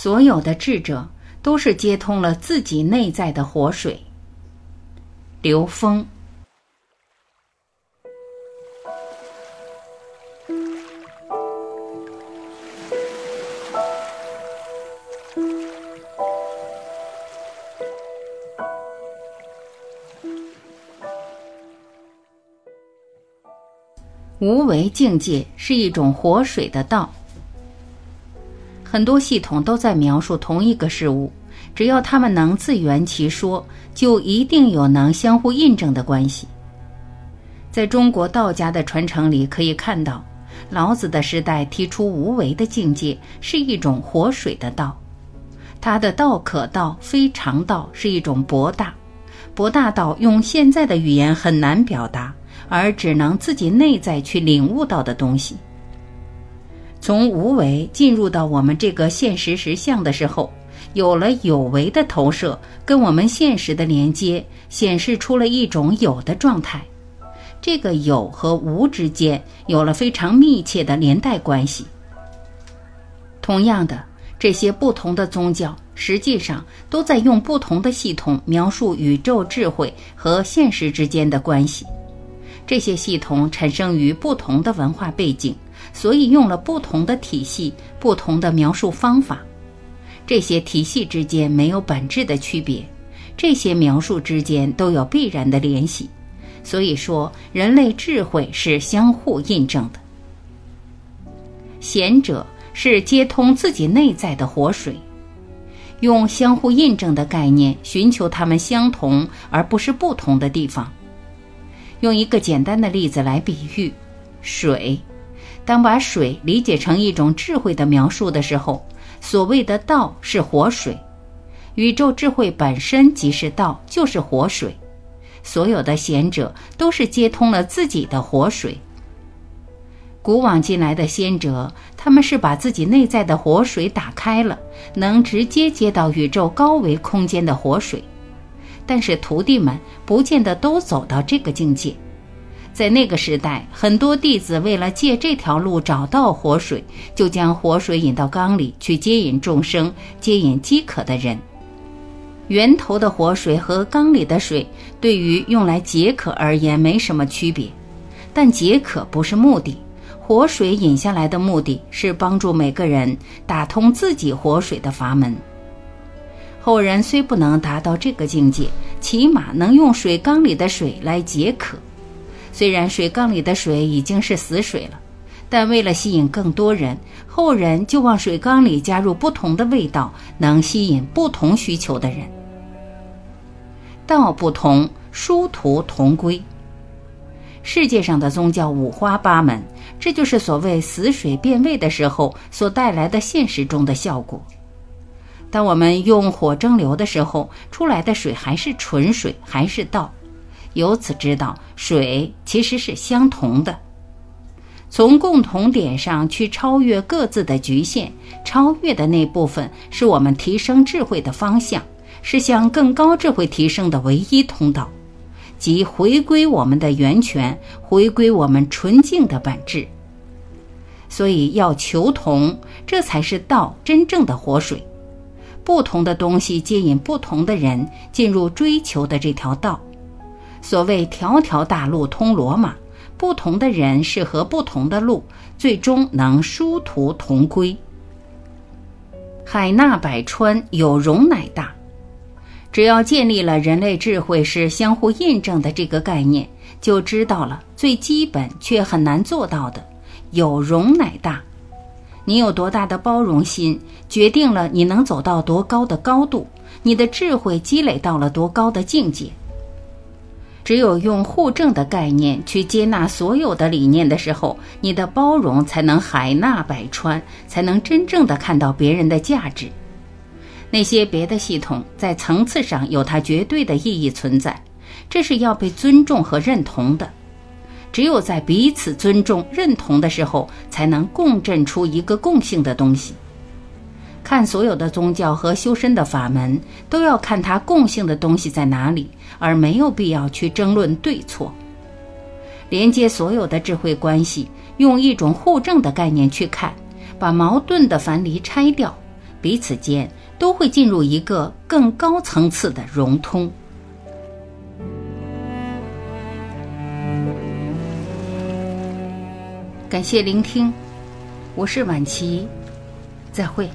所有的智者都是接通了自己内在的活水。刘峰。无为境界是一种活水的道。很多系统都在描述同一个事物，只要他们能自圆其说，就一定有能相互印证的关系。在中国道家的传承里，可以看到，老子的时代提出无为的境界是一种活水的道。他的道可道非常道是一种博大，博大道用现在的语言很难表达。而只能自己内在去领悟到的东西。从无为进入到我们这个现实实相的时候，有了有为的投射，跟我们现实的连接，显示出了一种有的状态。这个有和无之间有了非常密切的连带关系。同样的，这些不同的宗教实际上都在用不同的系统描述宇宙智慧和现实之间的关系。这些系统产生于不同的文化背景，所以用了不同的体系、不同的描述方法。这些体系之间没有本质的区别，这些描述之间都有必然的联系。所以说，人类智慧是相互印证的。贤者是接通自己内在的活水，用相互印证的概念寻求它们相同而不是不同的地方。用一个简单的例子来比喻，水。当把水理解成一种智慧的描述的时候，所谓的道是活水，宇宙智慧本身即是道，就是活水。所有的贤者都是接通了自己的活水。古往今来的先哲，他们是把自己内在的活水打开了，能直接接到宇宙高维空间的活水。但是徒弟们不见得都走到这个境界，在那个时代，很多弟子为了借这条路找到活水，就将活水引到缸里去接引众生，接引饥渴的人。源头的活水和缸里的水对于用来解渴而言没什么区别，但解渴不是目的，活水引下来的目的是帮助每个人打通自己活水的阀门。后人虽不能达到这个境界，起码能用水缸里的水来解渴。虽然水缸里的水已经是死水了，但为了吸引更多人，后人就往水缸里加入不同的味道，能吸引不同需求的人。道不同，殊途同归。世界上的宗教五花八门，这就是所谓死水变味的时候所带来的现实中的效果。当我们用火蒸馏的时候，出来的水还是纯水，还是道。由此知道，水其实是相同的。从共同点上去超越各自的局限，超越的那部分是我们提升智慧的方向，是向更高智慧提升的唯一通道，即回归我们的源泉，回归我们纯净的本质。所以要求同，这才是道真正的活水。不同的东西接引不同的人进入追求的这条道。所谓“条条大路通罗马”，不同的人适合不同的路，最终能殊途同归。海纳百川，有容乃大。只要建立了人类智慧是相互印证的这个概念，就知道了最基本却很难做到的“有容乃大”。你有多大的包容心，决定了你能走到多高的高度，你的智慧积累到了多高的境界。只有用互证的概念去接纳所有的理念的时候，你的包容才能海纳百川，才能真正的看到别人的价值。那些别的系统在层次上有它绝对的意义存在，这是要被尊重和认同的。只有在彼此尊重、认同的时候，才能共振出一个共性的东西。看所有的宗教和修身的法门，都要看它共性的东西在哪里，而没有必要去争论对错，连接所有的智慧关系，用一种互证的概念去看，把矛盾的樊篱拆掉，彼此间都会进入一个更高层次的融通。感谢聆听，我是婉琪，再会。